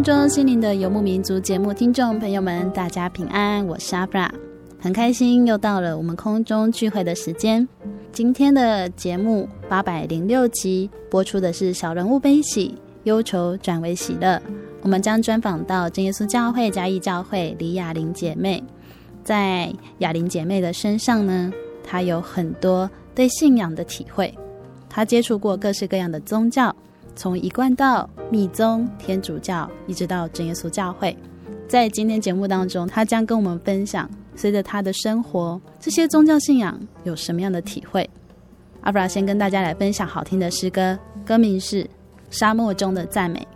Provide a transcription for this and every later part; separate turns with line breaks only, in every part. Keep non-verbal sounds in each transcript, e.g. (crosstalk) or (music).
空中，心灵的游牧民族节目听众朋友们，大家平安，我是阿布拉，很开心又到了我们空中聚会的时间。今天的节目八百零六集播出的是小人物悲喜，忧愁转为喜乐。我们将专访到真耶稣教会嘉义教会李雅玲姐妹，在雅玲姐妹的身上呢，她有很多对信仰的体会，她接触过各式各样的宗教。从一贯道、密宗、天主教，一直到真耶稣教会，在今天节目当中，他将跟我们分享，随着他的生活，这些宗教信仰有什么样的体会。阿布拉先跟大家来分享好听的诗歌，歌名是《沙漠中的赞美》，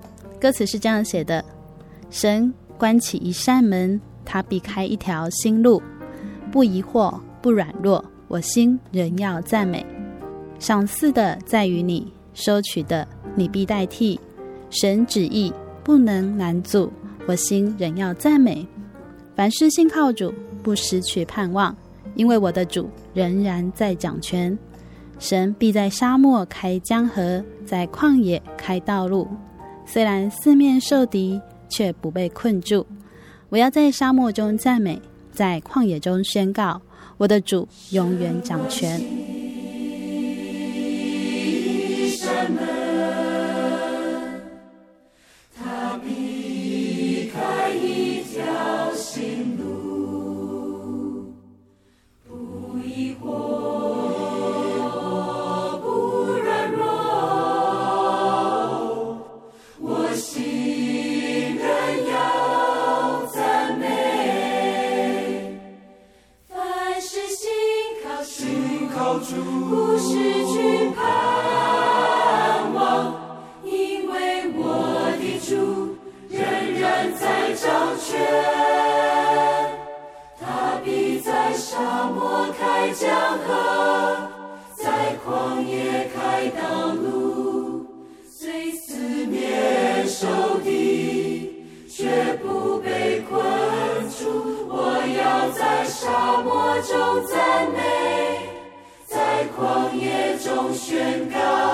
歌词是这样写的：神关起一扇门，他避开一条新路，不疑惑，不软弱，我心仍要赞美。赏赐的在于你，收取的。你必代替神旨意，不能拦阻，我心仍要赞美。凡事信靠主，不失去盼望，因为我的主仍然在掌权。神必在沙漠开江河，在旷野开道路。虽然四面受敌，却不被困住。我要在沙漠中赞美，在旷野中宣告，我的主永远掌权。
他
避开一条新路不疑惑不软弱我
心赞美。凡事心靠心靠主在江河，在旷野开道路，虽死面受敌，却不被困住。我要在沙漠中赞美，在旷野中宣告。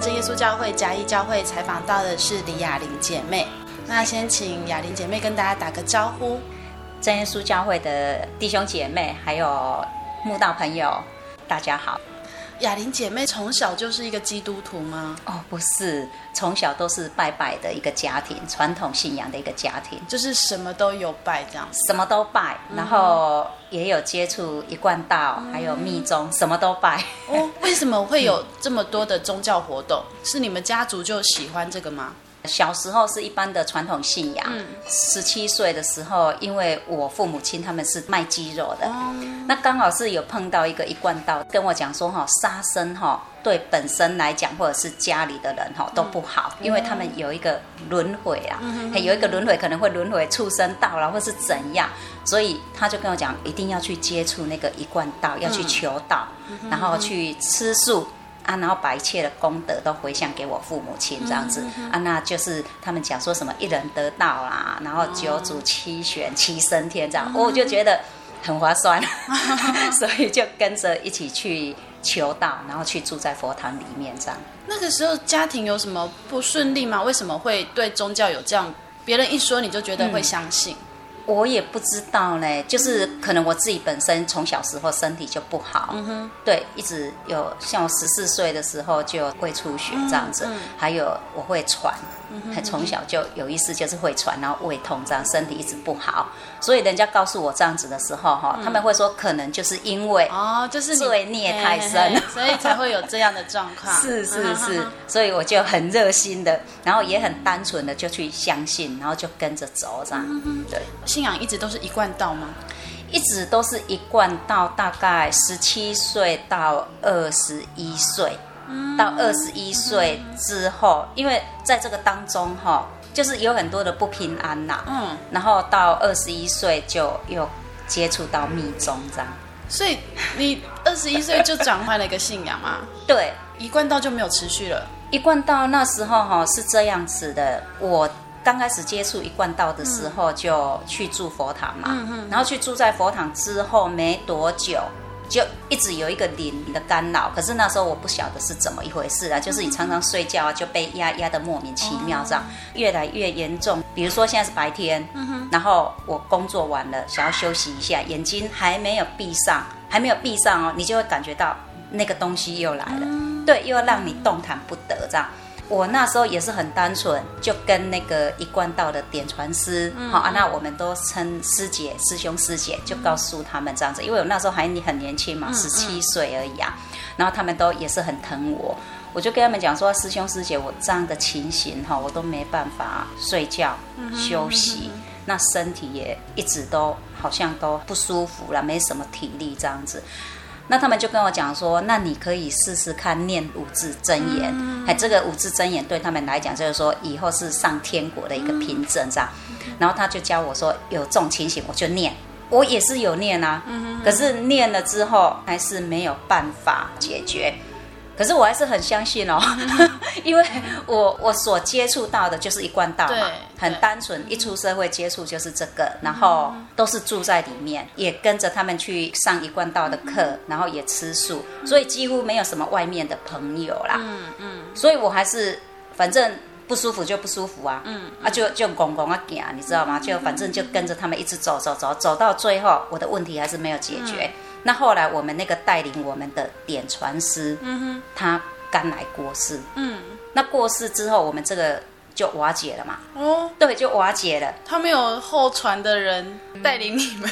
真耶稣教会嘉义教会采访到的是李雅玲姐妹。那先请雅玲姐妹跟大家打个招呼。
真耶稣教会的弟兄姐妹，还有慕道朋友，大家好。
雅玲姐妹从小就是一个基督徒吗？
哦，不是，从小都是拜拜的一个家庭，传统信仰的一个家庭，
就是什么都有拜这样子，
什么都拜，然后也有接触一贯道，嗯、还有密宗，什么都拜。
哦，为什么会有 (laughs) 这么多的宗教活动？是你们家族就喜欢这个吗？
小时候是一般的传统信仰，十七岁的时候，因为我父母亲他们是卖鸡肉的，那刚好是有碰到一个一贯道跟我讲说哈，杀生哈对本身来讲或者是家里的人哈都不好，因为他们有一个轮回啊，有一个轮回可能会轮回畜生道啦，或是怎样，所以他就跟我讲一定要去接触那个一贯道，要去求道，然后去吃素。啊，然后把一切的功德都回向给我父母亲，这样子、嗯嗯、啊，那就是他们讲说什么一人得道啦，然后九祖七玄七升天这样，我、就觉得很划算，(laughs) 嗯、所以就跟着一起去求道，然后去住在佛堂里面这样。
那个时候家庭有什么不顺利吗？为什么会对宗教有这样？别人一说你就觉得会相信？嗯
我也不知道嘞，就是可能我自己本身从小时候身体就不好，嗯哼，对，一直有像我十四岁的时候就会出血这样子，嗯嗯、还有我会喘。还从小就有意思，就是会喘，然后胃痛，这样身体一直不好。所以人家告诉我这样子的时候，哈，他们会说可能就是因为哦，就是罪孽太深，
所以才会有这样的状况。(laughs)
是是是，所以我就很热心的，然后也很单纯的就去相信，然后就跟着走这样。对，
信仰一直都是一贯道吗？
一直都是一贯到，大概十七岁到二十一岁。到二十一岁之后，因为在这个当中哈，就是有很多的不平安呐。嗯，然后到二十一岁就又接触到密宗这样。
所以你二十一岁就转换了一个信仰吗？(laughs)
对，
一贯道就没有持续了。
一贯道那时候哈是这样子的，我刚开始接触一贯道的时候就去住佛堂嘛。然后去住在佛堂之后没多久。就一直有一个灵的干扰，可是那时候我不晓得是怎么一回事啊，就是你常常睡觉啊就被压压的莫名其妙，这样越来越严重。比如说现在是白天，然后我工作完了想要休息一下，眼睛还没有闭上，还没有闭上哦，你就会感觉到那个东西又来了，对，又要让你动弹不得这样。我那时候也是很单纯，就跟那个一贯道的点传师，好啊，那我们都称师姐、师兄、师姐，就告诉他们这样子，因为我那时候还很年轻嘛，十七岁而已啊。然后他们都也是很疼我，我就跟他们讲说，师兄师姐，我这样的情形哈，我都没办法睡觉休息，那身体也一直都好像都不舒服了，没什么体力这样子。那他们就跟我讲说，那你可以试试看念五字真言，哎、嗯，这个五字真言对他们来讲就是说以后是上天国的一个凭证，这样。然后他就教我说，有这种情形我就念，我也是有念啊，可是念了之后还是没有办法解决。可是我还是很相信哦，(laughs) 因为我我所接触到的就是一贯道嘛，很单纯，一出社会接触就是这个，然后都是住在里面，也跟着他们去上一贯道的课，然后也吃素，所以几乎没有什么外面的朋友啦。嗯嗯，所以我还是反正不舒服就不舒服啊，嗯啊就就拱拱啊行，你知道吗？就反正就跟着他们一直走走走，走到最后，我的问题还是没有解决。那后来我们那个带领我们的点传师，嗯哼，他刚来过世，嗯，那过世之后，我们这个就瓦解了嘛，哦，对，就瓦解了。
他没有后传的人带领你们？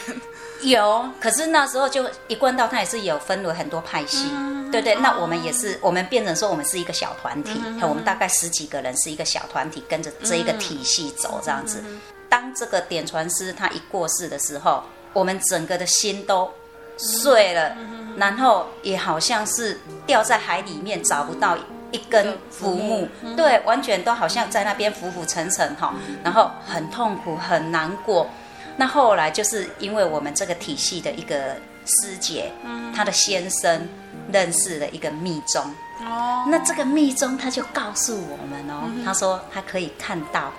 有，可是那时候就一贯道，他也是有分为很多派系，嗯、对对。那我们也是，哦、我们变成说我们是一个小团体，嗯、我们大概十几个人是一个小团体，跟着这一个体系走这样子。嗯、当这个点传师他一过世的时候，我们整个的心都。碎了，然后也好像是掉在海里面，找不到一根浮木，对，完全都好像在那边浮浮沉沉哈，然后很痛苦，很难过。那后来就是因为我们这个体系的一个师姐，她的先生认识了一个密宗，哦，那这个密宗他就告诉我们哦，他说他可以看到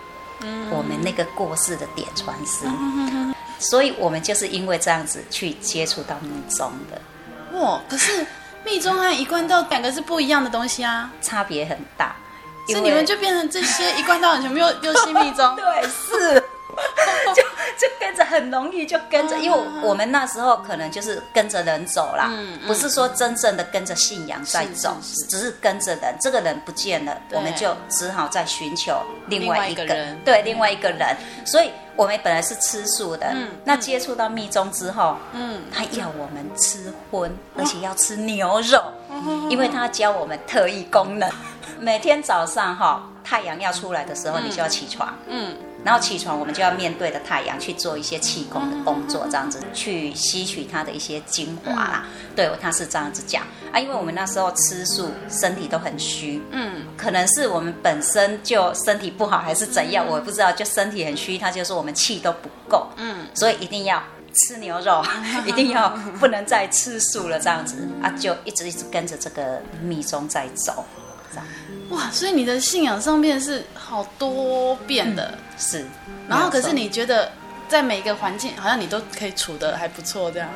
我们那个过世的点传师。所以，我们就是因为这样子去接触到密宗的。
哇！可是密宗和一贯道两个是不一样的东西啊，
差别很大。
所以你们就变成这些一贯道人全部又又是密宗？(laughs)
对，是。(laughs) 就就跟着很容易就跟着，因为我们那时候可能就是跟着人走啦，不是说真正的跟着信仰在走，只是跟着人。这个人不见了，我们就只好再寻求另外一个人，对，另外一个人。所以我们本来是吃素的，嗯那接触到密宗之后，嗯，他要我们吃荤，而且要吃牛肉，因为他教我们特异功能。每天早上哈，太阳要出来的时候，你就要起床，嗯。然后起床，我们就要面对着太阳去做一些气功的工作，这样子去吸取它的一些精华啦。嗯、对，他是这样子讲。啊，因为我们那时候吃素，身体都很虚，嗯，可能是我们本身就身体不好，还是怎样，我不知道，就身体很虚，他就说我们气都不够，嗯，所以一定要吃牛肉，(laughs) 一定要不能再吃素了，这样子。啊，就一直一直跟着这个密宗在走。
哇，所以你的信仰上面是好多变的，嗯、
是。
然后可是你觉得在每一个环境，好像你都可以处的还不错，这样。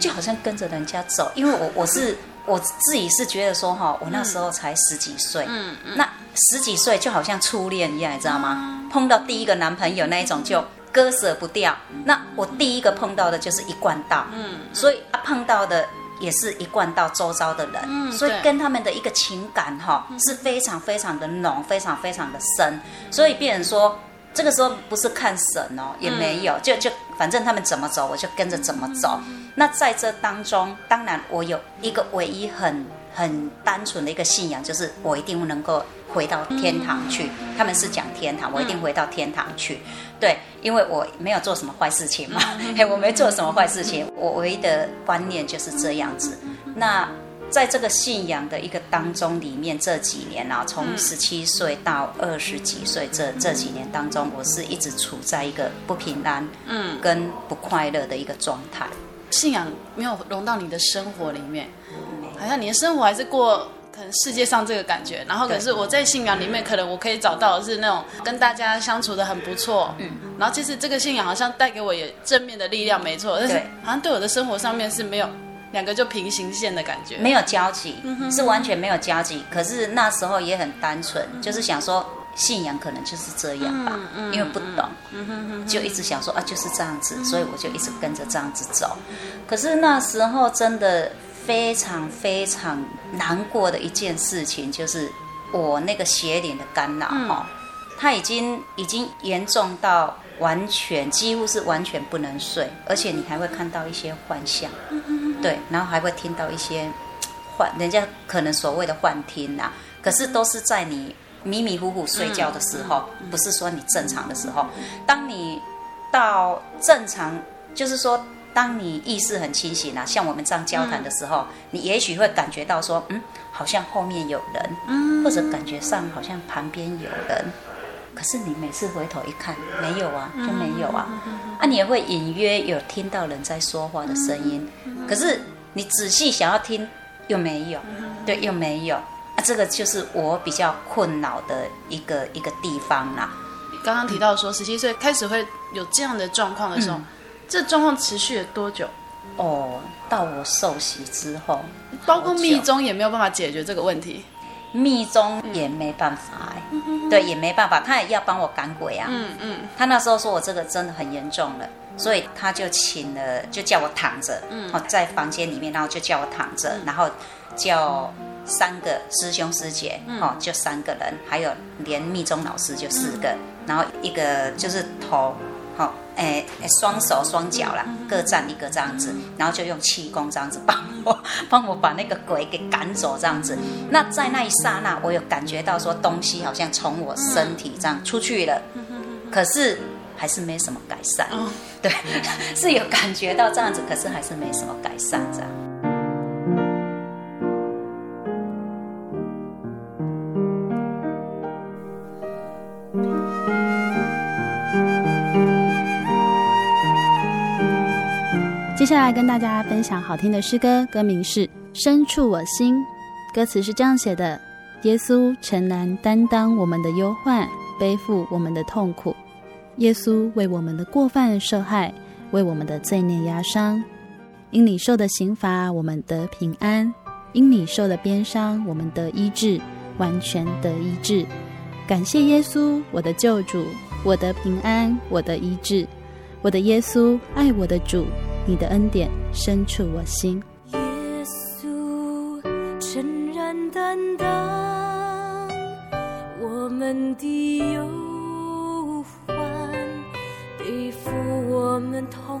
就好像跟着人家走，因为我我是我自己是觉得说哈，我那时候才十几岁，嗯嗯，那十几岁就好像初恋一样，你知道吗？嗯、碰到第一个男朋友那一种就割舍不掉。那我第一个碰到的就是一贯道，嗯，所以啊碰到的。也是一贯到周遭的人，嗯、所以跟他们的一个情感哈、哦、是非常非常的浓，非常非常的深。所以变成说，这个时候不是看神哦，也没有，嗯、就就反正他们怎么走，我就跟着怎么走。嗯、那在这当中，当然我有一个唯一很很单纯的一个信仰，就是我一定能够。回到天堂去，他们是讲天堂，我一定回到天堂去。对，因为我没有做什么坏事情嘛，嘿，(laughs) 我没做什么坏事情，我唯一的观念就是这样子。那在这个信仰的一个当中里面，这几年啊，从十七岁到二十几岁这这几年当中，我是一直处在一个不平安，嗯，跟不快乐的一个状态。
信仰没有融到你的生活里面，好像你的生活还是过可能。世界上这个感觉，然后可是我在信仰里面，可能我可以找到的是那种跟大家相处的很不错，嗯，然后其实这个信仰好像带给我也正面的力量，没错，但是好像对我的生活上面是没有两个就平行线的感觉，
没有交集，是完全没有交集。可是那时候也很单纯，就是想说信仰可能就是这样吧，因为不懂，就一直想说啊就是这样子，所以我就一直跟着这样子走。可是那时候真的。非常非常难过的一件事情，就是我那个邪灵的干扰哈，它已经已经严重到完全几乎是完全不能睡，而且你还会看到一些幻象，对，然后还会听到一些幻，人家可能所谓的幻听呐，可是都是在你迷迷糊糊睡觉的时候，不是说你正常的时候，当你到正常，就是说。当你意识很清醒啊，像我们这样交谈的时候，嗯、你也许会感觉到说，嗯，好像后面有人，嗯、或者感觉上好像旁边有人，可是你每次回头一看，没有啊，就没有啊，嗯、啊，你也会隐约有听到人在说话的声音，嗯、可是你仔细想要听，又没有，对，又没有，啊，这个就是我比较困扰的一个一个地方啦。
你刚刚提到说，十七岁开始会有这样的状况的时候。嗯这状况持续了多久？
哦，到我受洗之后，
包括密宗也没有办法解决这个问题，
密宗也没办法哎，嗯、对，也没办法，他也要帮我赶鬼啊。嗯嗯，嗯他那时候说我这个真的很严重了，所以他就请了，就叫我躺着，嗯，在房间里面，然后就叫我躺着，嗯、然后叫三个师兄师姐，哦、嗯，就三个人，还有连密宗老师就四个，嗯、然后一个就是头。好，哎，双手双脚啦，各站一个这样子，然后就用气功这样子帮我，帮我把那个鬼给赶走这样子。那在那一刹那，我有感觉到说东西好像从我身体这样出去了，可是还是没什么改善。对，(laughs) 是有感觉到这样子，可是还是没什么改善这样。
接下来跟大家分享好听的诗歌，歌名是《深处我心》，歌词是这样写的：耶稣诚然担当我们的忧患，背负我们的痛苦。耶稣为我们的过犯受害，为我们的罪孽压伤。因你受的刑罚，我们得平安；因你受的鞭伤，我们得医治，完全得医治。感谢耶稣，我的救主，我的平安，我的医治。我的耶稣，爱我的主，你的恩典深处我心。
耶稣，诚然担当我们的忧患，背负我们痛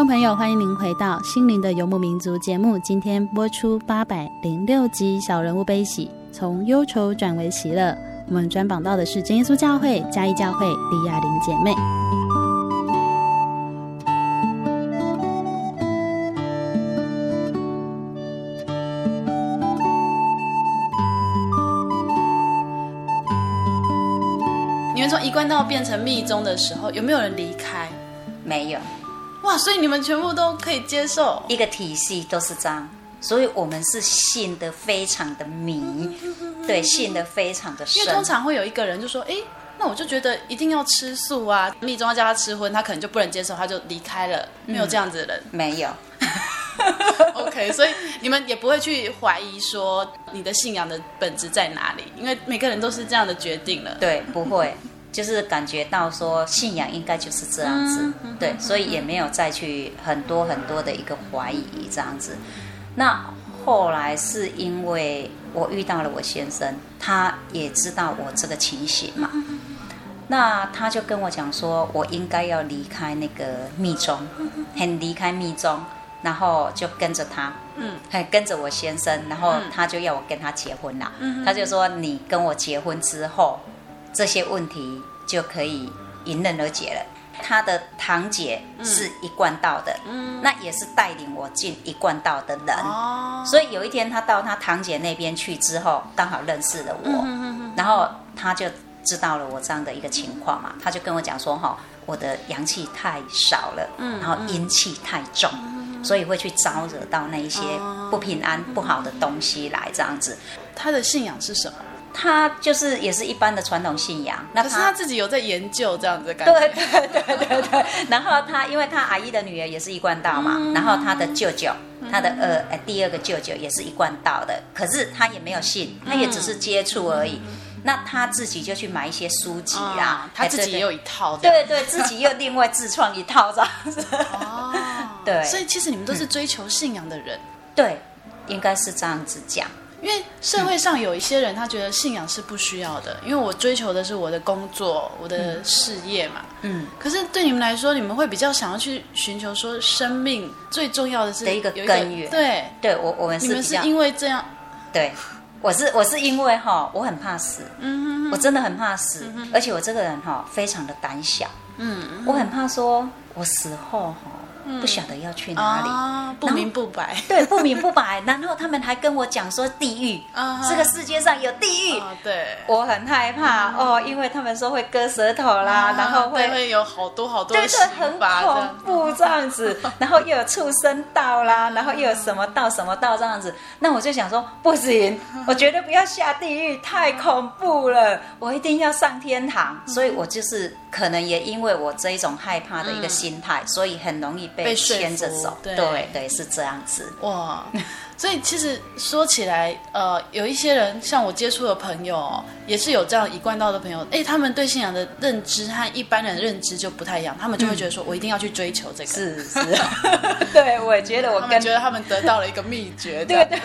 众朋友，欢迎您回到《心灵的游牧民族》节目。今天播出八百零六集《小人物悲喜》，从忧愁转为喜乐。我们专访到的是真耶稣教会嘉义教会李雅玲姐妹。
你们从一贯道变成密宗的时候，有没有人离开？
没有
哇，所以你们全部都可以接受。
一个体系都是这样，所以我们是信的非常的迷，对，信的非常的深。
因为通常会有一个人就说：“哎，那我就觉得一定要吃素啊，密宗要叫他吃荤，他可能就不能接受，他就离开了。没有这样子的人，
没有。(laughs) (laughs)
OK，所以你们也不会去怀疑说你的信仰的本质在哪里，因为每个人都是这样的决定了。
对，不会，就是感觉到说信仰应该就是这样子，对，所以也没有再去很多很多的一个怀疑这样子。那后来是因为我遇到了我先生，他也知道我这个情形嘛，那他就跟我讲说，我应该要离开那个密宗，很离开密宗。然后就跟着他，嗯，还跟着我先生，然后他就要我跟他结婚了。嗯，他就说：“你跟我结婚之后，这些问题就可以迎刃而解了。”他的堂姐是一贯道的，嗯，那也是带领我进一贯道的人。哦，所以有一天他到他堂姐那边去之后，刚好认识了我，嗯，然后他就知道了我这样的一个情况嘛，他就跟我讲说：“哈，我的阳气太少了，嗯，然后阴气太重。”所以会去招惹到那一些不平安、不好的东西来这样子。
他的信仰是什么？
他就是也是一般的传统信仰。
那可是他自己有在研究这样子的感觉。
对对对对对。然后他，因为他阿姨的女儿也是一贯道嘛，然后他的舅舅，他的呃第二个舅舅也是一贯道的，可是他也没有信，他也只是接触而已。那他自己就去买一些书籍啊，
他自己也有一套，
对对，自己又另外自创一套这样子。哦，(laughs) 对，
所以其实你们都是追求信仰的人，
对，应该是这样子讲。
因为社会上有一些人，他觉得信仰是不需要的，因为我追求的是我的工作、我的事业嘛。嗯。可是对你们来说，你们会比较想要去寻求说，生命最重要的是
的一个根源。
对，
对我我们是
你们是因为这样，
对。我是我是因为哈，我很怕死，嗯哼哼，我真的很怕死，嗯、而且我这个人哈非常的胆小，嗯哼，我很怕说我死后哈。不晓得要去哪里，
啊、不明不白。
对，不明不白。(laughs) 然后他们还跟我讲说地狱，啊、这个世界上有地狱。
啊、对，
我很害怕、嗯、哦，因为他们说会割舌头啦，啊、然后会
会有好多好多
对，对很恐怖这样子。(laughs) 然后又有畜生道啦，然后又有什么道什么道这样子。那我就想说，不行，(laughs) 我绝对不要下地狱，太恐怖了。我一定要上天堂。所以我就是可能也因为我这一种害怕的一个心态，嗯、所以很容易被。牵着走，对对，对是这样子哇。
所以其实说起来，呃，有一些人像我接触的朋友，也是有这样一贯道的朋友，哎，他们对信仰的认知和一般人的认知就不太一样，他们就会觉得说，我一定要去追求这个。
是是，(laughs) 对，我也觉得我跟
觉得他们得到了一个秘诀。
对对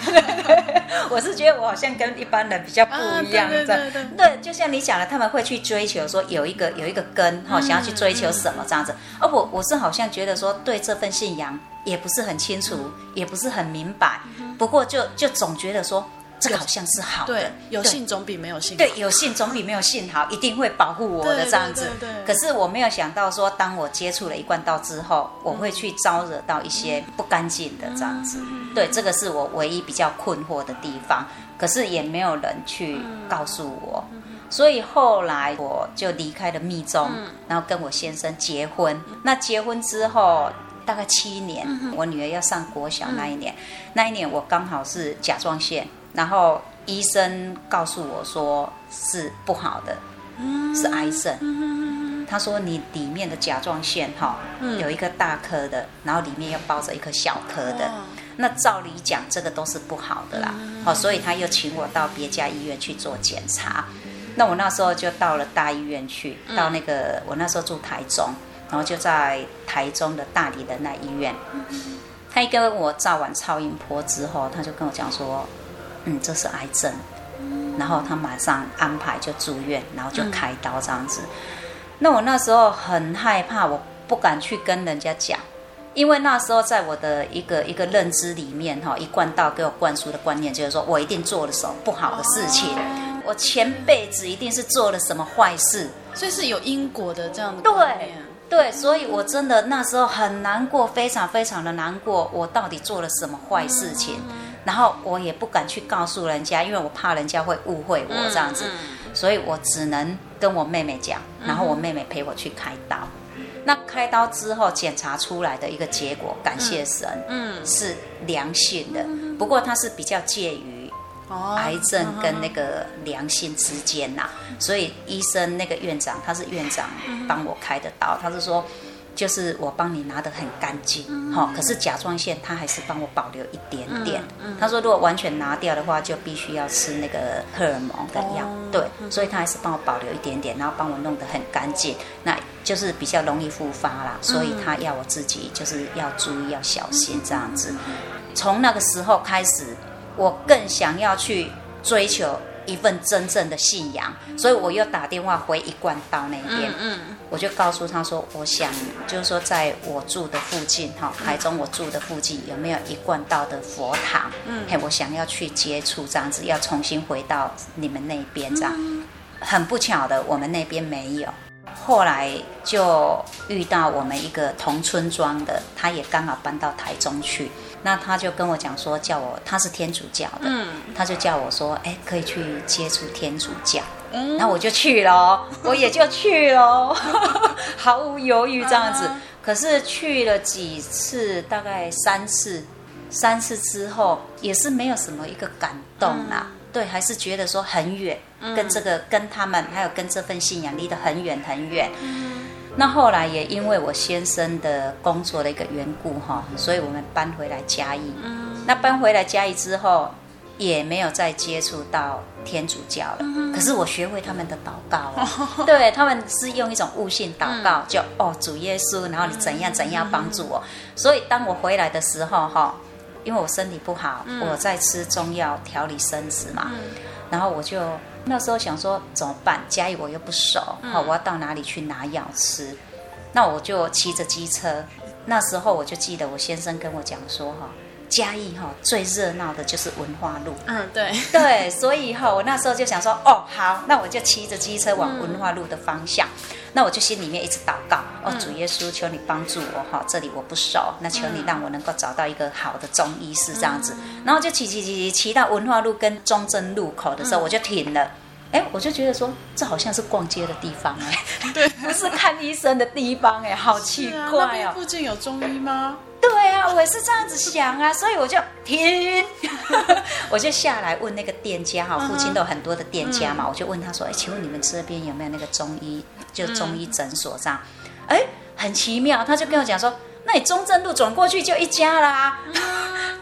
对，(laughs) 我是觉得我好像跟一般人比较不一样，对对对。对，就像你讲的，他们会去追求说有一个有一个根哈，想要去追求什么这样子。而我我是好像觉得说，对这份信仰。也不是很清楚，也不是很明白，不过就就总觉得说这个好像是好的，
对，有信总比没有信好。
对，有信总比没有信好，一定会保护我的这样子。对对对对。可是我没有想到说，当我接触了一贯道之后，我会去招惹到一些不干净的这样子。对，这个是我唯一比较困惑的地方。可是也没有人去告诉我，所以后来我就离开了密宗，然后跟我先生结婚。那结婚之后。大概七年，嗯、我女儿要上国小那一年，嗯、那一年我刚好是甲状腺，然后医生告诉我说是不好的，嗯、是癌症。嗯、他说你里面的甲状腺哈、嗯、有一个大颗的，然后里面又包着一颗小颗的，哦、那照理讲这个都是不好的啦。好、嗯，所以他又请我到别家医院去做检查。那我那时候就到了大医院去，嗯、到那个我那时候住台中。然后就在台中的大理的那医院，他一跟我照完超音波之后，他就跟我讲说：“嗯，这是癌症。”然后他马上安排就住院，然后就开刀这样子。那我那时候很害怕，我不敢去跟人家讲，因为那时候在我的一个一个认知里面，哈，一贯道给我灌输的观念就是说我一定做了什么不好的事情，我前辈子一定是做了什么坏事，
所以是有因果的这样的观念。
对。对，所以我真的那时候很难过，非常非常的难过。我到底做了什么坏事情？然后我也不敢去告诉人家，因为我怕人家会误会我这样子。所以我只能跟我妹妹讲，然后我妹妹陪我去开刀。那开刀之后检查出来的一个结果，感谢神，嗯，是良性的。不过它是比较介于
哦
癌症跟那个良性之间呐、所以医生那个院长他是院长帮我开的刀，他是说。就是我帮你拿得很干净，哈、可是甲状腺它还是帮我保留一点点。他说如果完全拿掉的话，就必须要吃那个荷尔蒙的药，对，所以他还是帮我保留一点点，然后帮我弄得很干净，那就是比较容易复发啦，所以他要我自己就是要注意要小心这样子。从那个时候开始，我更想要去追求一份真正的信仰，所以我又打电话回一贯道那边。
嗯
我就告诉他说，我想就是说，在我住的附近，哈，台中我住的附近有没有一贯道的佛堂？嗯，嘿，我想要去接触这样子，要重新回到你们那边这样。很不巧的，我们那边没有。后来就遇到我们一个同村庄的，他也刚好搬到台中去，那他就跟我讲说，叫我他是天主教的，
嗯
他就叫我说，哎，可以去接触天主教。
嗯
然后我就去了，我也就去了，(laughs) 毫无犹豫这样子。可是去了几次，大概三次，三次之后也是没有什么一个感动啦。对，还是觉得说很远，跟这个跟他们还有跟这份信仰离得很远很远。那后来也因为我先生的工作的一个缘故哈，所以我们搬回来嘉义。那搬回来嘉义之后。也没有再接触到天主教了，可是我学会他们的祷告哦，(laughs) 对，他们是用一种悟性祷告，就哦主耶稣，然后你怎样怎样帮助我。所以当我回来的时候哈，因为我身体不好，我在吃中药调理身子嘛，然后我就那时候想说怎么办？嘉义我又不熟，好，我要到哪里去拿药吃？那我就骑着机车，那时候我就记得我先生跟我讲说哈。嘉义哈最热闹的就是文化路，
嗯，对
对，所以哈我那时候就想说，哦好，那我就骑着机车往文化路的方向，嗯、那我就心里面一直祷告，哦主耶稣，求你帮助我哈，这里我不熟，那求你让我能够找到一个好的中医师这样子，嗯、然后就骑骑骑骑骑到文化路跟中正路口的时候，我就停了，哎、嗯，我就觉得说这好像是逛街的地方哎，(laughs) 对，(laughs) 不是看医生的地方哎，好奇怪哦，
啊、附近有中医吗？
对啊，我也是这样子想啊，所以我就停，(laughs) 我就下来问那个店家哈，附近都有很多的店家嘛，uh. 我就问他说，哎，请问你们这边有没有那个中医，就中医诊所这样？哎、uh，huh. 很奇妙，他就跟我讲说，那你中正路转过去就一家啦，uh.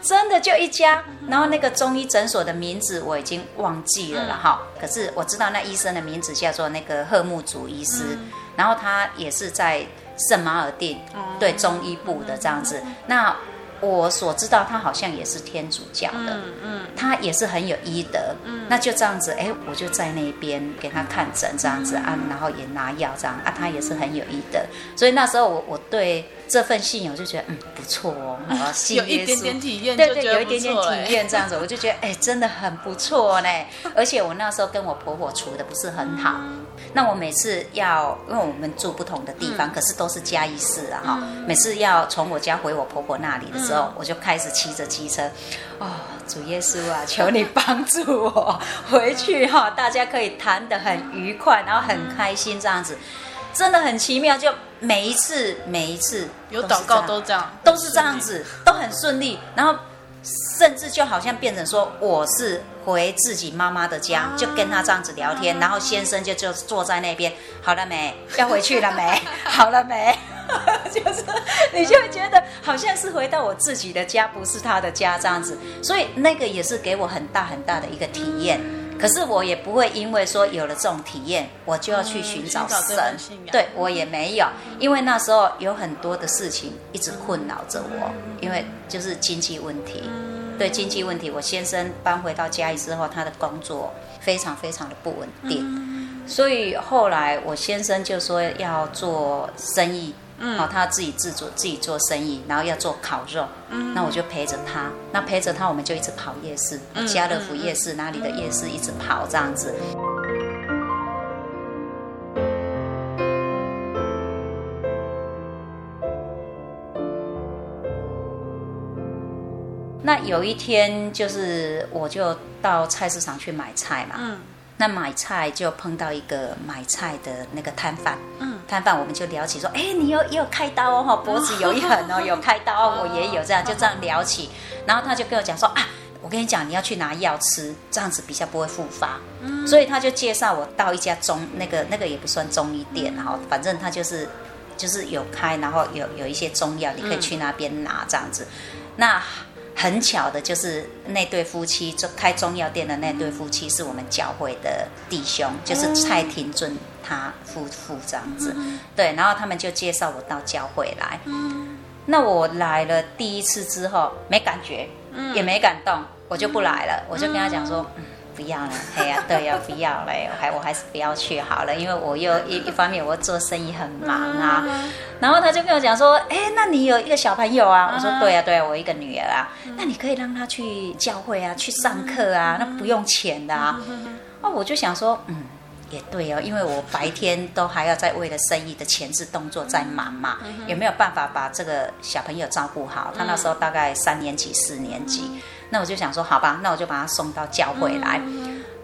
(laughs) 真的就一家。然后那个中医诊所的名字我已经忘记了了哈，uh. 可是我知道那医生的名字叫做那个贺木祖医师，uh. 然后他也是在。圣马尔定，对中医部的这样子，那我所知道他好像也是天主教的，嗯，他也是很有医德，嗯，那就这样子，哎，我就在那边给他看诊这样子啊，然后也拿药这样啊，他也是很有医德，所以那时候我我对这份信仰我就觉得嗯不错哦，(laughs) 信
有一点点体验，
对对，有一点点体验这样子，我就觉得哎真的很不错呢，而且我那时候跟我婆婆处的不是很好。那我每次要，因为我们住不同的地方，嗯、可是都是嘉义市啊哈。嗯、每次要从我家回我婆婆那里的时候，嗯、我就开始骑着机车，哦，主耶稣啊，求你帮助我回去哈，大家可以谈得很愉快，然后很开心这样子，真的很奇妙。就每一次每一次
有祷告都这样，
都是这样子，都很顺利，然后。甚至就好像变成说，我是回自己妈妈的家，就跟他这样子聊天，然后先生就就坐在那边，好了没？(laughs) 要回去了没？(laughs) 好了没？(laughs) 就是你就会觉得好像是回到我自己的家，不是他的家这样子，所以那个也是给我很大很大的一个体验。可是我也不会因为说有了这种体验，我就要去寻找神。对，我也没有，因为那时候有很多的事情一直困扰着我，因为就是经济问题。对经济问题，我先生搬回到家里之后，他的工作非常非常的不稳定，所以后来我先生就说要做生意。嗯，好，他自己制作自己做生意，然后要做烤肉，嗯，那我就陪着他，那陪着他，我们就一直跑夜市，嗯、家乐福夜市、嗯、哪里的夜市一直跑这样子。那有一天，就是我就到菜市场去买菜嘛，嗯。那买菜就碰到一个买菜的那个摊贩，嗯，摊贩我们就聊起说，哎，你有也有开刀哦，脖子有一痕哦，(laughs) 有开刀，我也有这样，就这样聊起，然后他就跟我讲说啊，我跟你讲，你要去拿药吃，这样子比较不会复发。嗯，所以他就介绍我到一家中那个那个也不算中医店，然后反正他就是就是有开，然后有有一些中药，你可以去那边拿这样子。那很巧的就是那对夫妻，就开中药店的那对夫妻是我们教会的弟兄，就是蔡廷尊他夫妇这样子。对，然后他们就介绍我到教会来。那我来了第一次之后没感觉，也没感动，我就不来了。我就跟他讲说，嗯，不要了，哎呀，对呀，不要了，我还我还是不要去好了，因为我又一一方面我做生意很忙啊。然后他就跟我讲说，哎，那你有一个小朋友啊？我说对呀，对呀，我一个女儿啊。那你可以让他去教会啊，去上课啊，那不用钱的啊。哦我就想说，嗯。也对哦，因为我白天都还要在为了生意的前置动作在忙嘛，也没有办法把这个小朋友照顾好。他那时候大概三年级、四年级，那我就想说，好吧，那我就把他送到教会来。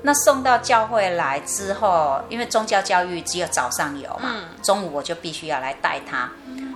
那送到教会来之后，因为宗教教育只有早上有嘛，中午我就必须要来带他。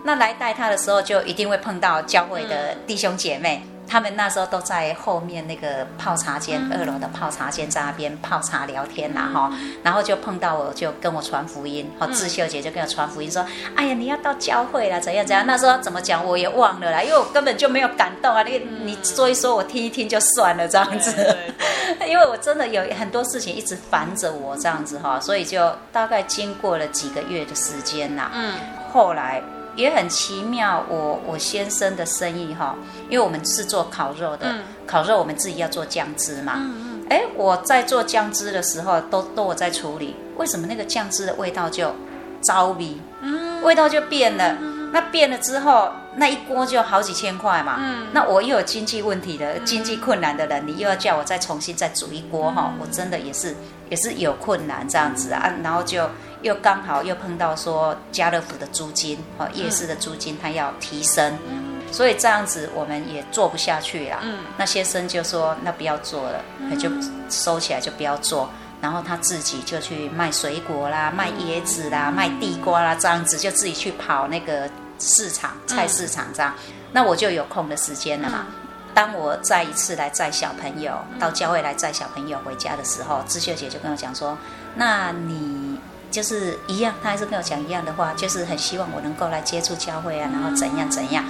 那来带他的时候，就一定会碰到教会的弟兄姐妹。他们那时候都在后面那个泡茶间，嗯、二楼的泡茶间，在那边泡茶聊天呐，哈，然后就碰到我，就跟我传福音，哈，智秀姐就跟我传福音说，哎呀，你要到教会了，怎样怎样？那时候怎么讲我也忘了啦，因为我根本就没有感动啊，你你说一说，我听一听就算了这样子，(laughs) 因为我真的有很多事情一直烦着我这样子哈，所以就大概经过了几个月的时间呐，嗯，后来。也很奇妙，我我先生的生意哈，因为我们是做烤肉的，嗯、烤肉我们自己要做酱汁嘛。哎、嗯嗯，我在做酱汁的时候，都都我在处理，为什么那个酱汁的味道就糟逼？嗯，味道就变了。嗯、那变了之后，那一锅就好几千块嘛。嗯，那我又有经济问题的，经济困难的人，你又要叫我再重新再煮一锅哈，嗯、我真的也是也是有困难这样子啊，然后就。又刚好又碰到说家乐福的租金和夜市的租金，它要提升，嗯、所以这样子我们也做不下去了。嗯、那先生就说：“那不要做了，嗯、就收起来，就不要做。”然后他自己就去卖水果啦，卖椰子啦，嗯、卖地瓜啦，这样子就自己去跑那个市场、菜市场这样。嗯、那我就有空的时间了嘛。嗯、当我再一次来载小朋友到教会来载小朋友回家的时候，智秀姐就跟我讲说：“那你。”就是一样，他还是跟我讲一样的话，就是很希望我能够来接触教会啊，然后怎样怎样。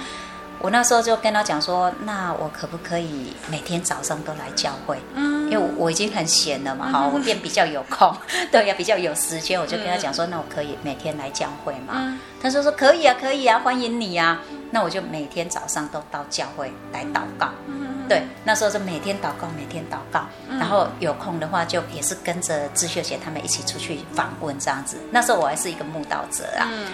我那时候就跟他讲说，那我可不可以每天早上都来教会？嗯，因为我已经很闲了嘛，好，我变比较有空，(laughs) 对，呀比较有时间，我就跟他讲说，那我可以每天来教会嘛？他说说可以啊，可以啊，欢迎你啊。那我就每天早上都到教会来祷告。对，那时候是每天祷告，每天祷告，然后有空的话就也是跟着智秀姐他们一起出去访问这样子。那时候我还是一个慕道者啊。嗯、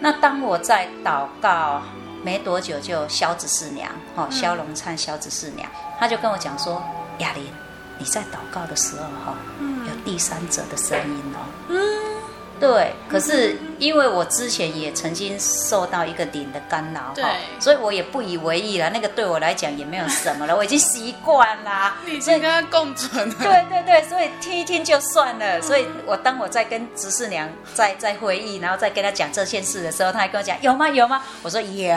那当我在祷告没多久，就萧子四娘，哈、哦，萧龙灿萧子四娘，他就跟我讲说：“雅玲，你在祷告的时候，哈、哦，有第三者的声音哦。”嗯。对，可是因为我之前也曾经受到一个顶的干扰，哈，所以我也不以为意了。那个对我来讲也没有什么了，(laughs) 我已经习惯啦。
你已经跟他共存了。
对对对，所以听一听就算了。所以我当我在跟执事娘 (laughs) 在在回忆，然后再跟他讲这件事的时候，他还跟我讲有吗有吗？我说有，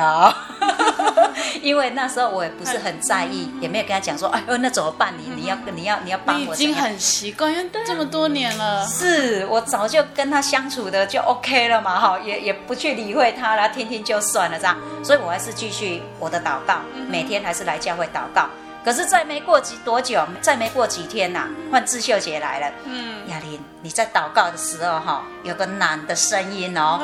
(laughs) 因为那时候我也不是很在意，也没有跟他讲说哎呦那怎么办？你你要你要你要帮我。
已经很习惯，因为这么多年了。
是我早就跟他。相处的就 OK 了嘛，哈，也也不去理会他了，听听就算了，这样。所以我还是继续我的祷告，每天还是来教会祷告。可是再没过几多久，再没过几天呐、啊，换智秀姐来了。嗯，雅琳，你在祷告的时候哈，有个男的声音哦，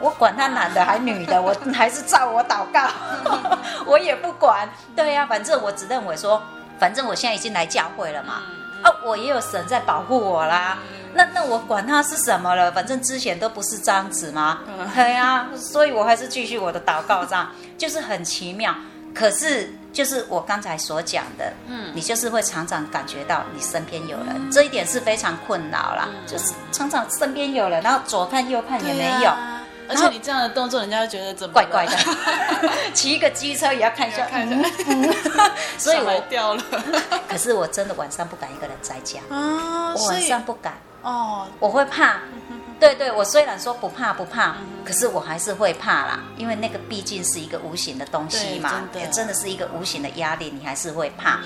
我管他男的还女的，我还是照我祷告，(laughs) 我也不管。对呀、啊，反正我只认为说，反正我现在已经来教会了嘛，啊，我也有神在保护我啦。那那我管他是什么了，反正之前都不是这样子嘛？对呀，所以我还是继续我的祷告，这样 (laughs) 就是很奇妙。可是就是我刚才所讲的，嗯，你就是会常常感觉到你身边有人，嗯、这一点是非常困扰啦。嗯、就是常常身边有人，然后左看右看也没有，啊、
而且你这样的动作，人家会觉得怎么
怪怪的。(laughs) 骑一个机车也要看一下，看一下，(laughs) 所以我掉了。(laughs) 可是我真的晚上不敢一个人在家啊，我晚上不敢。哦，我会怕，对对，我虽然说不怕不怕，可是我还是会怕啦，因为那个毕竟是一个无形的东西嘛，真的，真的是一个无形的压力，你还是会怕。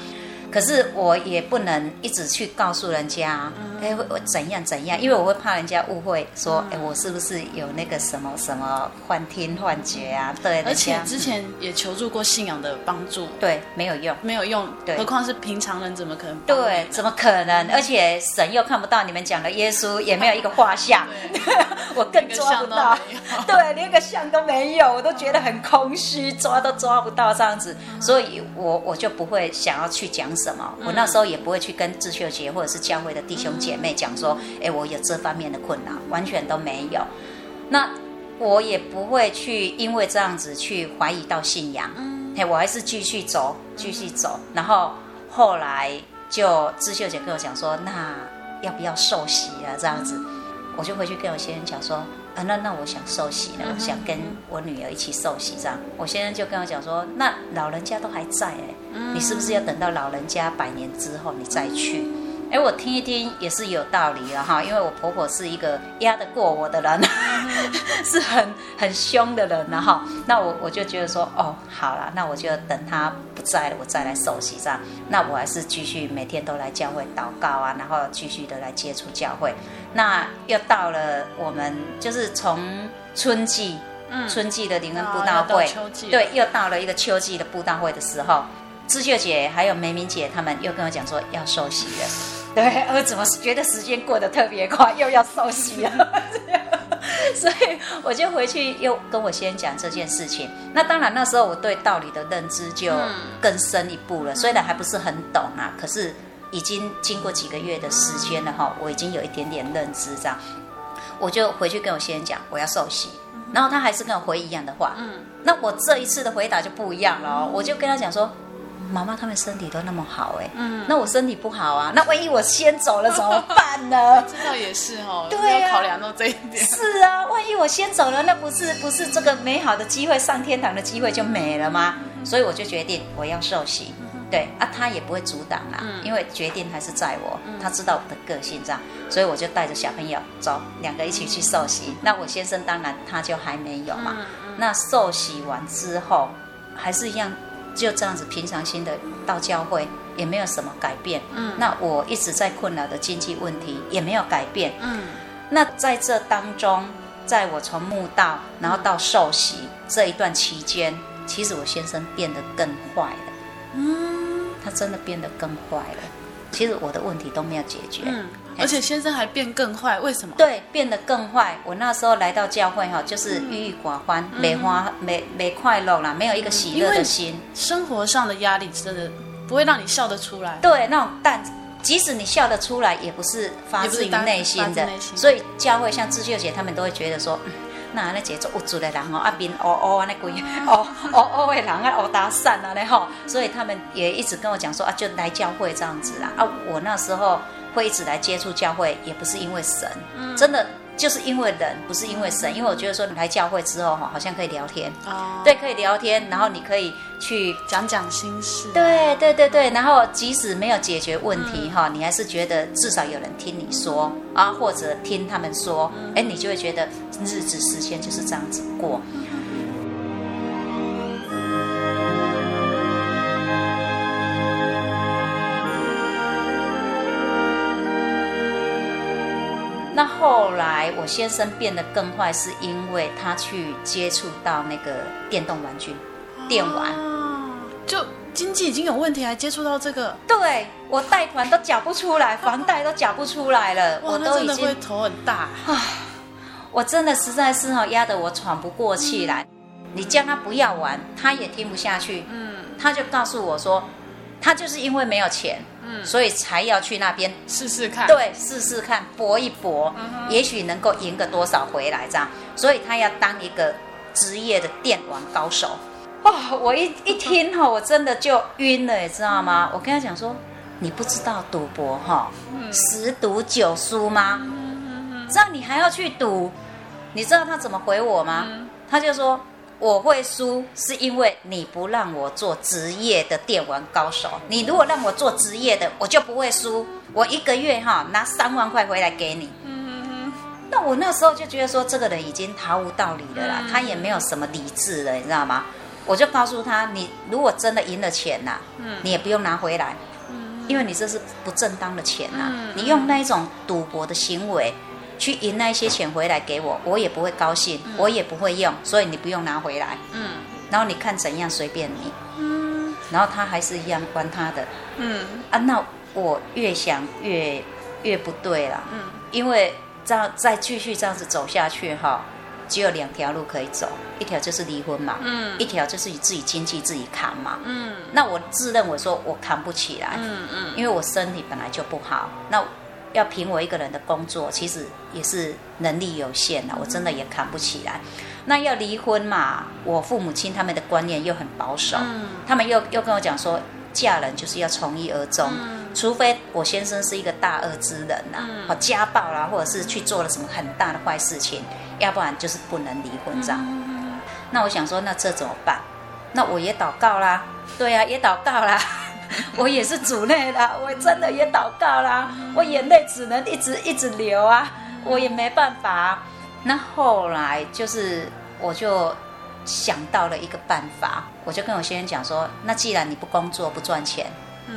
可是我也不能一直去告诉人家，哎、我我怎样怎样，因为我会怕人家误会说，哎、我是不是有那个什么什么幻听幻觉啊？对，
而且之前也求助过信仰的帮助，
对没有用。
没有用，
对。
何况是平常人怎么可能？
对，怎么可能？而且神又看不到你们讲的耶稣，也没有一个画像，(laughs) 我更抓不到。对，连个像都没有，我都觉得很空虚，抓都抓不到这样子，所以我我就不会想要去讲什么。我那时候也不会去跟智秀姐或者是教会的弟兄姐妹讲说，哎，我有这方面的困扰，完全都没有。那我也不会去因为这样子去怀疑到信仰，哎，我还是继续走，继续走。然后后来就智秀姐跟我讲说，那要不要受洗啊？这样子，我就回去跟我先生讲说，啊，那那我想受洗了，我想跟我女儿一起受洗。这样，我先生就跟我讲说，那老人家都还在哎，你是不是要等到老人家百年之后你再去？哎，我听一听也是有道理了哈，因为我婆婆是一个压得过我的人，(laughs) 是很很凶的人然后，那我我就觉得说，哦，好了，那我就等她不在了，我再来受洗这样。那我还是继续每天都来教会祷告啊，然后继续的来接触教会。那又到了我们就是从春季，嗯，春季的灵恩布道会，对，又到了一个秋季的布道会的时候，志秀姐还有梅明姐他们又跟我讲说要受洗了。对，我怎么觉得时间过得特别快，又要受洗了，(laughs) 所以我就回去又跟我先生讲这件事情。那当然那时候我对道理的认知就更深一步了，虽然还不是很懂啊，可是已经经过几个月的时间了哈，我已经有一点点认知这样。我就回去跟我先生讲我要受洗，然后他还是跟我回一样的话。嗯，那我这一次的回答就不一样了哦，我就跟他讲说。妈妈他们身体都那么好哎，嗯，那我身体不好啊，那万一我先走了怎么办呢？(laughs)
这倒也是哦，
对啊，
要考量到这一点。
是啊，万一我先走了，那不是不是这个美好的机会，上天堂的机会就没了吗？所以我就决定我要受洗，对啊，他也不会阻挡啦，因为决定还是在我，他知道我的个性这样，所以我就带着小朋友走，两个一起去受洗。那我先生当然他就还没有嘛，那受洗完之后还是一样。就这样子平常心的到教会，也没有什么改变。嗯，那我一直在困扰的经济问题也没有改变。嗯，那在这当中，在我从慕道然后到受洗这一段期间，其实我先生变得更坏了。嗯，他真的变得更坏了。其实我的问题都没有解决。嗯。
而且先生还变更坏，为什么？
对，变得更坏。我那时候来到教会哈，就是郁郁寡欢，没花，没没快乐啦，没有一个喜乐的心。
生活上的压力真的不会让你笑得出来。
对，那种但即使你笑得出来，也不是发自于内心的。所以教会像志秀姐他们都会觉得说，嗯、那那节奏无助的人哦，啊边哦哦那鬼哦哦哦的人啊，哦打散啊嘞吼，所以他们也一直跟我讲说啊，就来教会这样子啦。啊，我那时候。会一直来接触教会，也不是因为神，嗯、真的就是因为人，不是因为神。因为我觉得说你来教会之后哈，好像可以聊天，哦，对，可以聊天，然后你可以去
讲讲心事，
对对对对。然后即使没有解决问题哈，嗯、你还是觉得至少有人听你说啊，或者听他们说，哎、嗯，你就会觉得日子时间就是这样子过。后来我先生变得更坏，是因为他去接触到那个电动玩具、电玩，
就经济已经有问题，还接触到这个。
对，我贷款都缴不出来，房贷都缴不出来了，(laughs) 我都已经会
头很大。
我真的实在是哈压得我喘不过气来。你叫他不要玩，他也听不下去。嗯，他就告诉我说，他就是因为没有钱。所以才要去那边
试试看，
对，试试看，搏一搏，嗯、也许能够赢个多少回来这样。所以他要当一个职业的电玩高手。哦，我一一听哈，(laughs) 我真的就晕了，你知道吗？我跟他讲说，你不知道赌博哈，十赌九输吗？这样你还要去赌？你知道他怎么回我吗？他就说。我会输，是因为你不让我做职业的电玩高手。你如果让我做职业的，我就不会输。我一个月哈拿三万块回来给你。嗯嗯。那我那时候就觉得说，这个人已经毫无道理了啦，他也没有什么理智了，你知道吗？我就告诉他，你如果真的赢了钱呐，你也不用拿回来。因为你这是不正当的钱啊，你用那一种赌博的行为去赢那一些钱回来给我，我也不会高兴，我也不会用，所以你不用拿回来。嗯，然后你看怎样随便你。嗯，然后他还是一样关他的。嗯啊，那我越想越越不对了。嗯，因为这样再继续这样子走下去哈。只有两条路可以走，一条就是离婚嘛，嗯，一条就是你自己经济自己扛嘛，嗯，那我自认为说我扛不起来，嗯嗯，因为我身体本来就不好，那要凭我一个人的工作，其实也是能力有限了，我真的也扛不起来。那要离婚嘛，我父母亲他们的观念又很保守，嗯，他们又又跟我讲说，嫁人就是要从一而终，嗯，除非我先生是一个大恶之人呐，好家暴啦，或者是去做了什么很大的坏事情。要不然就是不能离婚这样。那我想说，那这怎么办？那我也祷告啦，对呀、啊，也祷告啦。(laughs) 我也是主内的，我真的也祷告啦。我眼泪只能一直一直流啊，我也没办法、啊。那后来就是，我就想到了一个办法，我就跟我先生讲说，那既然你不工作不赚钱，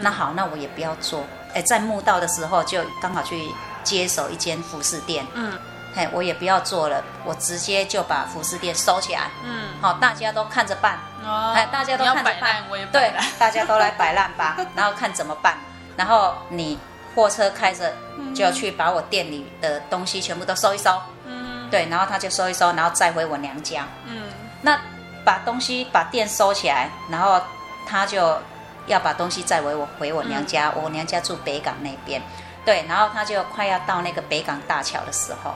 那好，那我也不要做。哎，在墓道的时候，就刚好去接手一间服饰店。嗯。嘿，我也不要做了，我直接就把服饰店收起来。嗯，好，大家都看着办。哦，哎，大家都看着办。我也对，大家都来摆烂吧，然后看怎么办。然后你货车开着，就要去把我店里的东西全部都收一收。嗯，对，然后他就收一收，然后再回我娘家。嗯，那把东西把店收起来，然后他就要把东西再回我回我娘家。我娘家住北港那边。对，然后他就快要到那个北港大桥的时候。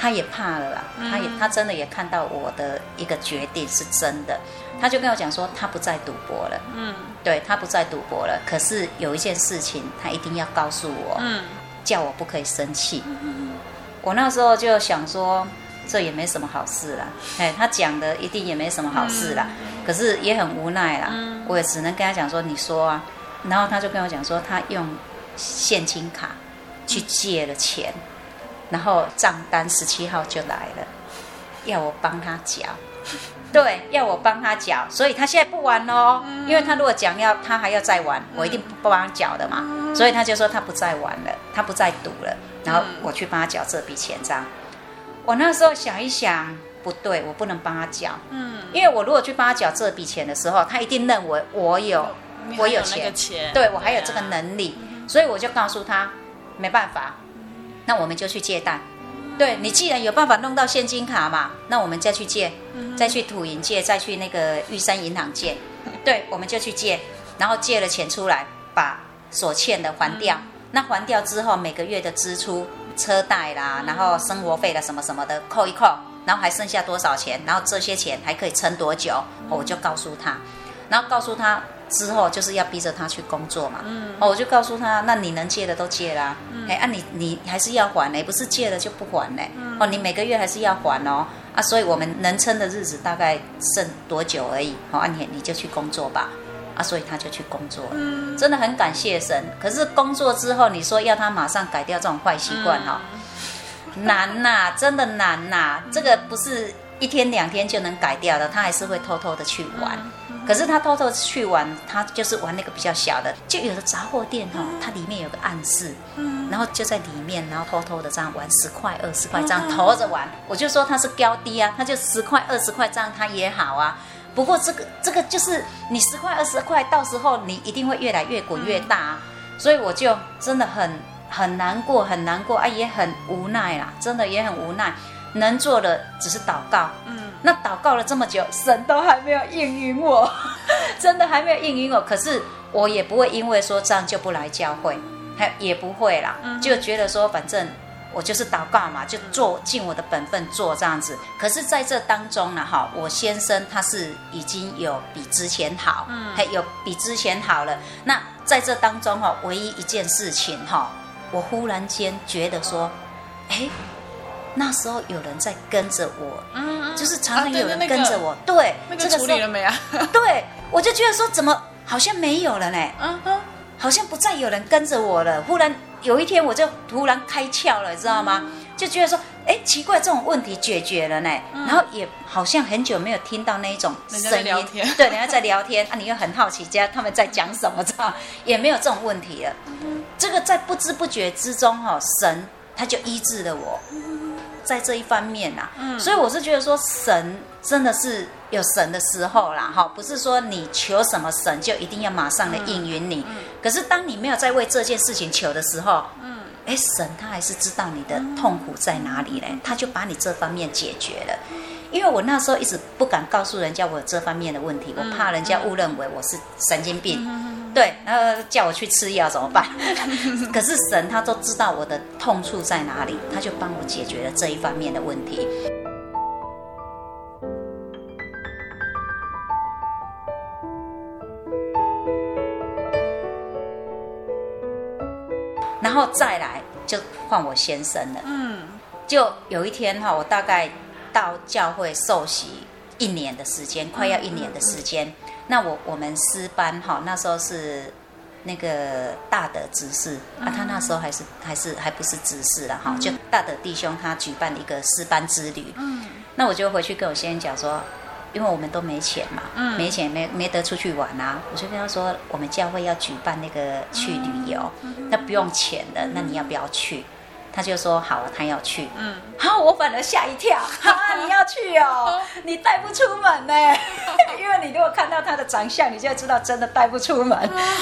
他也怕了啦，他也他真的也看到我的一个决定是真的，他就跟我讲说他不再赌博了，嗯，对，他不再赌博了。可是有一件事情他一定要告诉我，嗯，叫我不可以生气。嗯，我那时候就想说这也没什么好事啦，哎，他讲的一定也没什么好事啦，可是也很无奈啦，我也只能跟他讲说你说啊，然后他就跟我讲说他用现金卡去借了钱。然后账单十七号就来了，要我帮他缴，(laughs) 对，要我帮他缴，所以他现在不玩喽，因为他如果讲要他还要再玩，我一定不帮他缴的嘛，所以他就说他不再玩了，他不再赌了，然后我去帮他缴这笔钱账。我那时候想一想，不对，我不能帮他缴，嗯，因为我如果去帮他缴这笔钱的时候，他一定认为我有我有钱，对我还有这个能力，所以我就告诉他没办法。那我们就去借贷，对，你既然有办法弄到现金卡嘛，那我们再去借，再去土银借，再去那个玉山银行借，对，我们就去借，然后借了钱出来，把所欠的还掉。那还掉之后，每个月的支出、车贷啦，然后生活费啦什么什么的扣一扣，然后还剩下多少钱？然后这些钱还可以撑多久？我就告诉他，然后告诉他。之后就是要逼着他去工作嘛，嗯，哦，我就告诉他，那你能借的都借啦，嗯，哎，啊你，你你还是要还呢，不是借了就不还呢，嗯，哦，你每个月还是要还哦，啊，所以我们能撑的日子大概剩多久而已，好，啊，你你就去工作吧，啊，所以他就去工作了，嗯，真的很感谢神，可是工作之后，你说要他马上改掉这种坏习惯哈，难呐，真的难呐，这个不是一天两天就能改掉的，他还是会偷偷的去玩。可是他偷偷去玩，他就是玩那个比较小的，就有的杂货店哈，它里面有个暗室，嗯，然后就在里面，然后偷偷的这样玩十块、二十块这样投着玩。我就说他是高低啊，他就十块、二十块这样他也好啊。不过这个这个就是你十块、二十块，到时候你一定会越来越滚越大啊。所以我就真的很很难过，很难过啊，也很无奈啦，真的也很无奈。能做的只是祷告，嗯，那祷告了这么久，神都还没有应允我，(laughs) 真的还没有应允我。可是我也不会因为说这样就不来教会，还也不会啦，就觉得说反正我就是祷告嘛，就做尽我的本分做这样子。可是在这当中呢，哈，我先生他是已经有比之前好，嗯，还有比之前好了。那在这当中哈，唯一一件事情哈，我忽然间觉得说，哎。那时候有人在跟着我，嗯，就是常常有人跟着我，对，
那个处理了没啊？(laughs)
对，我就觉得说怎么好像没有了呢？嗯哼，好像不再有人跟着我了。忽然有一天，我就突然开窍了，你知道吗？就觉得说，哎，奇怪，这种问题解决了呢，嗯、然后也好像很久没有听到那一种声音，对，人家在聊天啊，你又很好奇，家他们在讲什么，知道也没有这种问题了。嗯、这个在不知不觉之中，哈，神他就医治了我，在这一方面呐、所以我是觉得说，神真的是有神的时候啦，哈，不是说你求什么神就一定要马上的应允你，嗯嗯、可是当你没有在为这件事情求的时候，嗯。哎，神他还是知道你的痛苦在哪里嘞，他就把你这方面解决了。因为我那时候一直不敢告诉人家我有这方面的问题，我怕人家误认为我是神经病，对，然后叫我去吃药怎么办？(laughs) 可是神他都知道我的痛处在哪里，他就帮我解决了这一方面的问题。然后再来就换我先生了。嗯，就有一天哈，我大概到教会受洗一年的时间，快要一年的时间。那我我们师班哈，那时候是那个大德执事啊，他那时候还是还是还不是执事了哈，就大德弟兄他举办了一个师班之旅。嗯，那我就回去跟我先生讲说。因为我们都没钱嘛，嗯、没钱没没得出去玩啊，我就跟他说，我们教会要举办那个去旅游，那、嗯、不用钱的，那你要不要去？他就说好了，他要去。嗯，好，我反而吓一跳，(laughs) 哈，你要去哦，你带不出门呢，(laughs) 因为你如果看到他的长相，你就知道真的带不出门，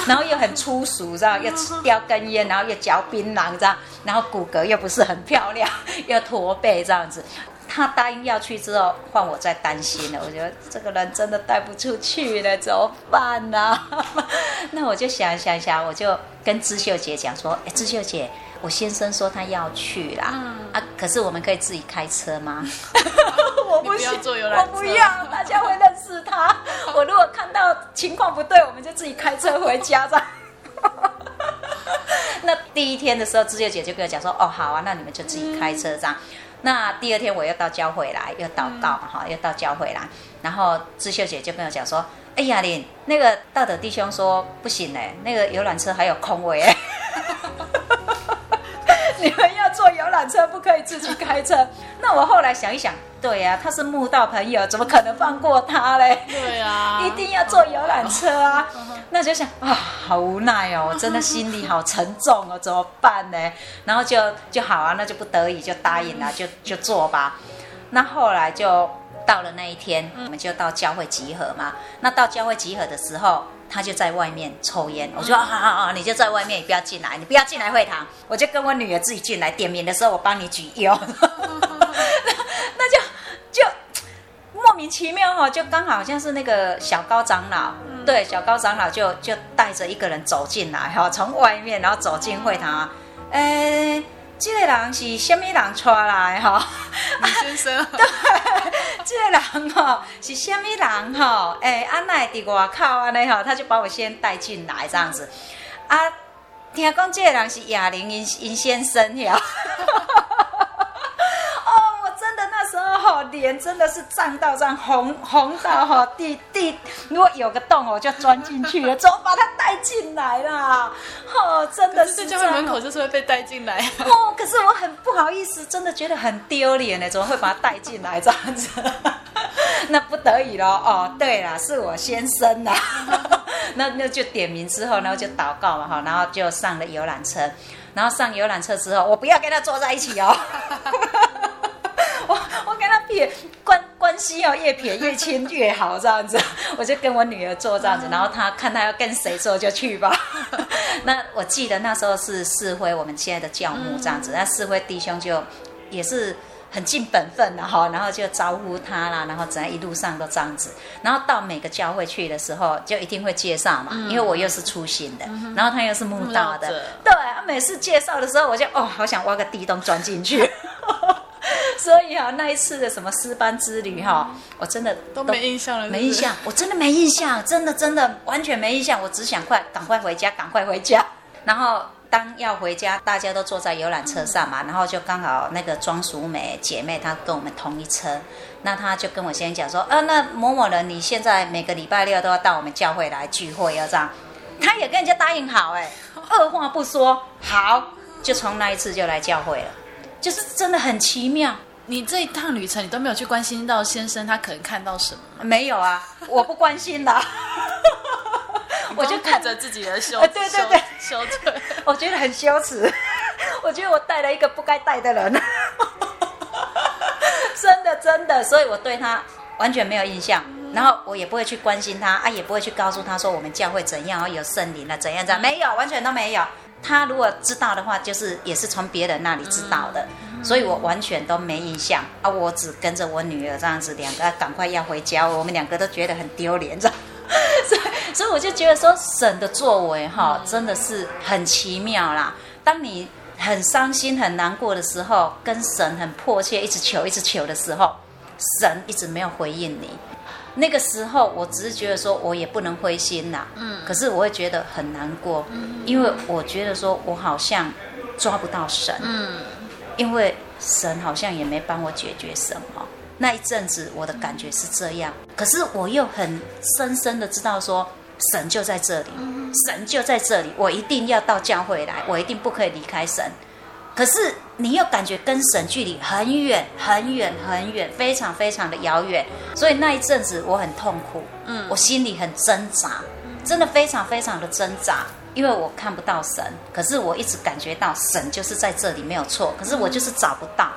然后又很粗俗，知道？又吃叼根烟，然后又嚼槟榔，这样，然后骨骼又不是很漂亮，(laughs) 又驼背这样子。他答应要去之后，换我在担心了。我觉得这个人真的带不出去了，怎么办呢、啊？那我就想想想，我就跟知秀姐讲说：“哎，知秀姐，我先生说他要去啦，嗯、啊，可是我们可以自己开车吗？” (laughs) 我不行，我不要，大家会认识他。(laughs) 我如果看到情况不对，我们就自己开车回家这样。(laughs) 那第一天的时候，志秀姐就跟我讲说：“哦，好啊，那你们就自己开车这样。”那第二天我又到教会来，又祷告哈，嗯、又到教会来，然后志秀姐就跟我讲说：“哎呀，林那个道德弟兄说不行嘞，那个游览车还有空位哎，(laughs) 你们要坐游览车，不可以自己开车。(laughs) ”那我后来想一想，对呀、啊，他是慕道朋友，怎么可能放过他嘞？对呀、啊，(laughs) 一定要坐游览车啊。那就想啊，好无奈哦，我真的心里好沉重哦，怎么办呢？然后就就好啊，那就不得已就答应了，就就做吧。那后来就到了那一天，我们就到教会集合嘛。那到教会集合的时候，他就在外面抽烟。我说好好好，你就在外面，你不要进来，你不要进来会堂。我就跟我女儿自己进来，点名的时候我帮你举腰。(laughs) 那就就莫名其妙哈，就刚好像是那个小高长老。对，小高长老就就带着一个人走进来哈，从外面然后走进会堂，哎，这个人是什么人出来哈？李先生，(laughs) 对，这个人哈是什么人哈？哎，安奈在外口安尼哈，他就把我先带进来这样子，啊，听讲这个人是哑铃尹尹先生呀。脸真的是胀到这样红红到哈地地，如果有个洞我就钻进去了，(laughs) 怎么把它带进来啦？哦，真的是在
教会门口就是会被带进来
哦。可是我很不好意思，真的觉得很丢脸呢，怎么会把它带进来这样子？(laughs) 那不得已了哦。对了，是我先生呐。(laughs) 那那就点名之后，然后就祷告嘛哈，然后就上了游览车，然后上游览车之后，我不要跟他坐在一起哦。撇关关系哦，越撇越亲越好，这样子，我就跟我女儿做这样子，然后她看她要跟谁做就去吧。(laughs) 那我记得那时候是四辉，我们现在的教母这样子，那四辉弟兄就也是很尽本分的哈，然后就招呼他啦，然后整一路上都这样子，然后到每个教会去的时候就一定会介绍嘛，因为我又是粗心的，然后他又是木道的，对，每次介绍的时候我就哦，好想挖个地洞钻进去。(laughs) (laughs) 所以啊，那一次的什么私班之旅哈，我真的
都没印象了是是？
没印象，我真的没印象，真的真的完全没印象。我只想快赶快回家，赶快回家。(laughs) 然后当要回家，大家都坐在游览车上嘛，然后就刚好那个庄淑美姐妹她跟我们同一车，那她就跟我先讲说，啊，那某某人你现在每个礼拜六都要到我们教会来聚会，要这样。她也跟人家答应好，哎，二话不说，好，就从那一次就来教会了。就是真的很奇妙。
你这一趟旅程，你都没有去关心到先生他可能看到什么？
没有啊，我不关心的，(laughs)
我就看着自己的羞，
对对对，
羞耻，(laughs)
我觉得很羞耻，(laughs) 我觉得我带了一个不该带的人，真的真的，所以我对他完全没有印象，然后我也不会去关心他啊，也不会去告诉他说我们教会怎样，有圣灵了怎样怎样，没有，完全都没有。他如果知道的话，就是也是从别人那里知道的。所以我完全都没印象啊！我只跟着我女儿这样子，两个赶快要回家，我们两个都觉得很丢脸，这样。(laughs) 所以，所以我就觉得说，神的作为哈，真的是很奇妙啦。当你很伤心、很难过的时候，跟神很迫切一直求、一直求的时候，神一直没有回应你。那个时候，我只是觉得说，我也不能灰心啦。嗯。可是我会觉得很难过，因为我觉得说我好像抓不到神。嗯。因为神好像也没帮我解决什么，那一阵子我的感觉是这样，可是我又很深深的知道说，神就在这里，神就在这里，我一定要到教会来，我一定不可以离开神。可是你又感觉跟神距离很远很远很远，非常非常的遥远，所以那一阵子我很痛苦，嗯，我心里很挣扎，真的非常非常的挣扎。因为我看不到神，可是我一直感觉到神就是在这里没有错，可是我就是找不到。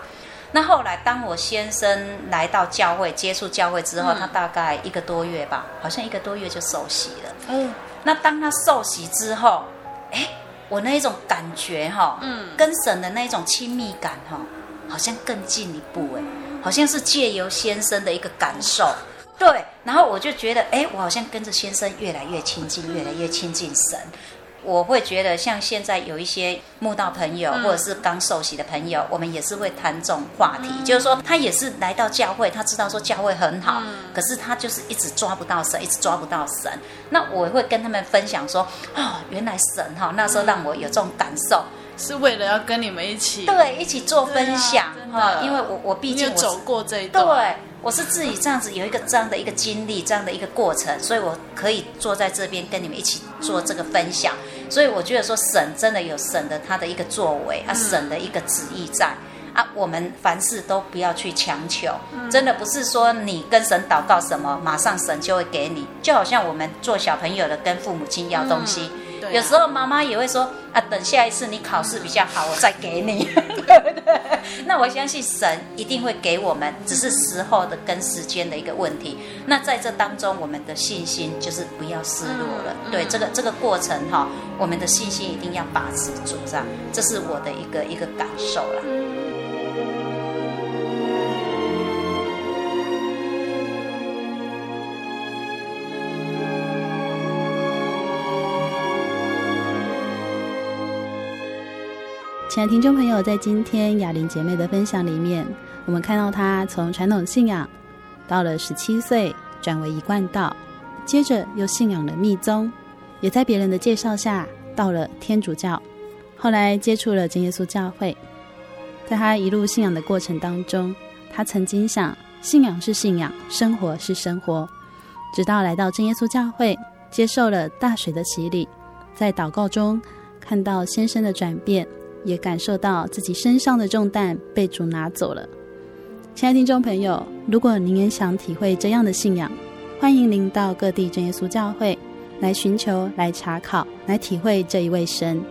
那后来当我先生来到教会接触教会之后，他大概一个多月吧，好像一个多月就受洗了。嗯，那当他受洗之后，哎，我那一种感觉哈，嗯，跟神的那一种亲密感哈，好像更进一步哎，好像是借由先生的一个感受，对，然后我就觉得哎，我好像跟着先生越来越亲近，越来越亲近神。我会觉得，像现在有一些慕道朋友，或者是刚受洗的朋友，我们也是会谈这种话题。就是说，他也是来到教会，他知道说教会很好，可是他就是一直抓不到神，一直抓不到神。那我会跟他们分享说，哦，原来神哈，那时候让我有这种感受，
是为了要跟你们一起，
对，一起做分享哈。因为我我毕竟我
走过这一段，
对。我是自己这样子有一个这样的一个经历，这样的一个过程，所以我可以坐在这边跟你们一起做这个分享。所以我觉得说神真的有神的他的一个作为啊，神的一个旨意在啊，我们凡事都不要去强求，真的不是说你跟神祷告什么，马上神就会给你。就好像我们做小朋友的跟父母亲要东西。有时候妈妈也会说啊，等下一次你考试比较好，我再给你，(laughs) 对不对？那我相信神一定会给我们，只是时候的跟时间的一个问题。那在这当中，我们的信心就是不要失落了。对这个这个过程哈，我们的信心一定要把持住，这样，这是我的一个一个感受啦。
亲爱的听众朋友，在今天雅玲姐妹的分享里面，我们看到她从传统信仰到了十七岁转为一贯道，接着又信仰了密宗，也在别人的介绍下到了天主教，后来接触了真耶稣教会。在她一路信仰的过程当中，她曾经想信仰是信仰，生活是生活，直到来到真耶稣教会，接受了大水的洗礼，在祷告中看到先生的转变。也感受到自己身上的重担被主拿走了。亲爱的听众朋友，如果您也想体会这样的信仰，欢迎您到各地真耶稣教会来寻求、来查考、来体会这一位神。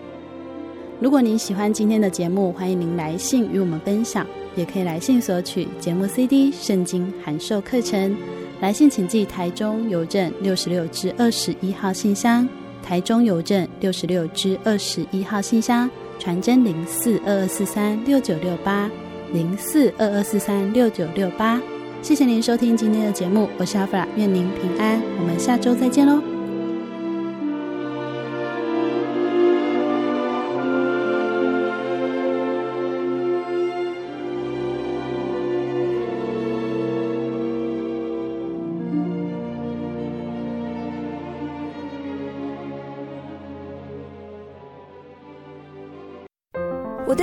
如果您喜欢今天的节目，欢迎您来信与我们分享，也可以来信索取节目 CD、圣经函授课程。来信请寄台中邮政六十六支二十一号信箱，台中邮政六十六支二十一号信箱。传真零四二二四三六九六八零四二二四三六九六八，谢谢您收听今天的节目，我是阿弗拉，愿您平安，我们下周再见
喽。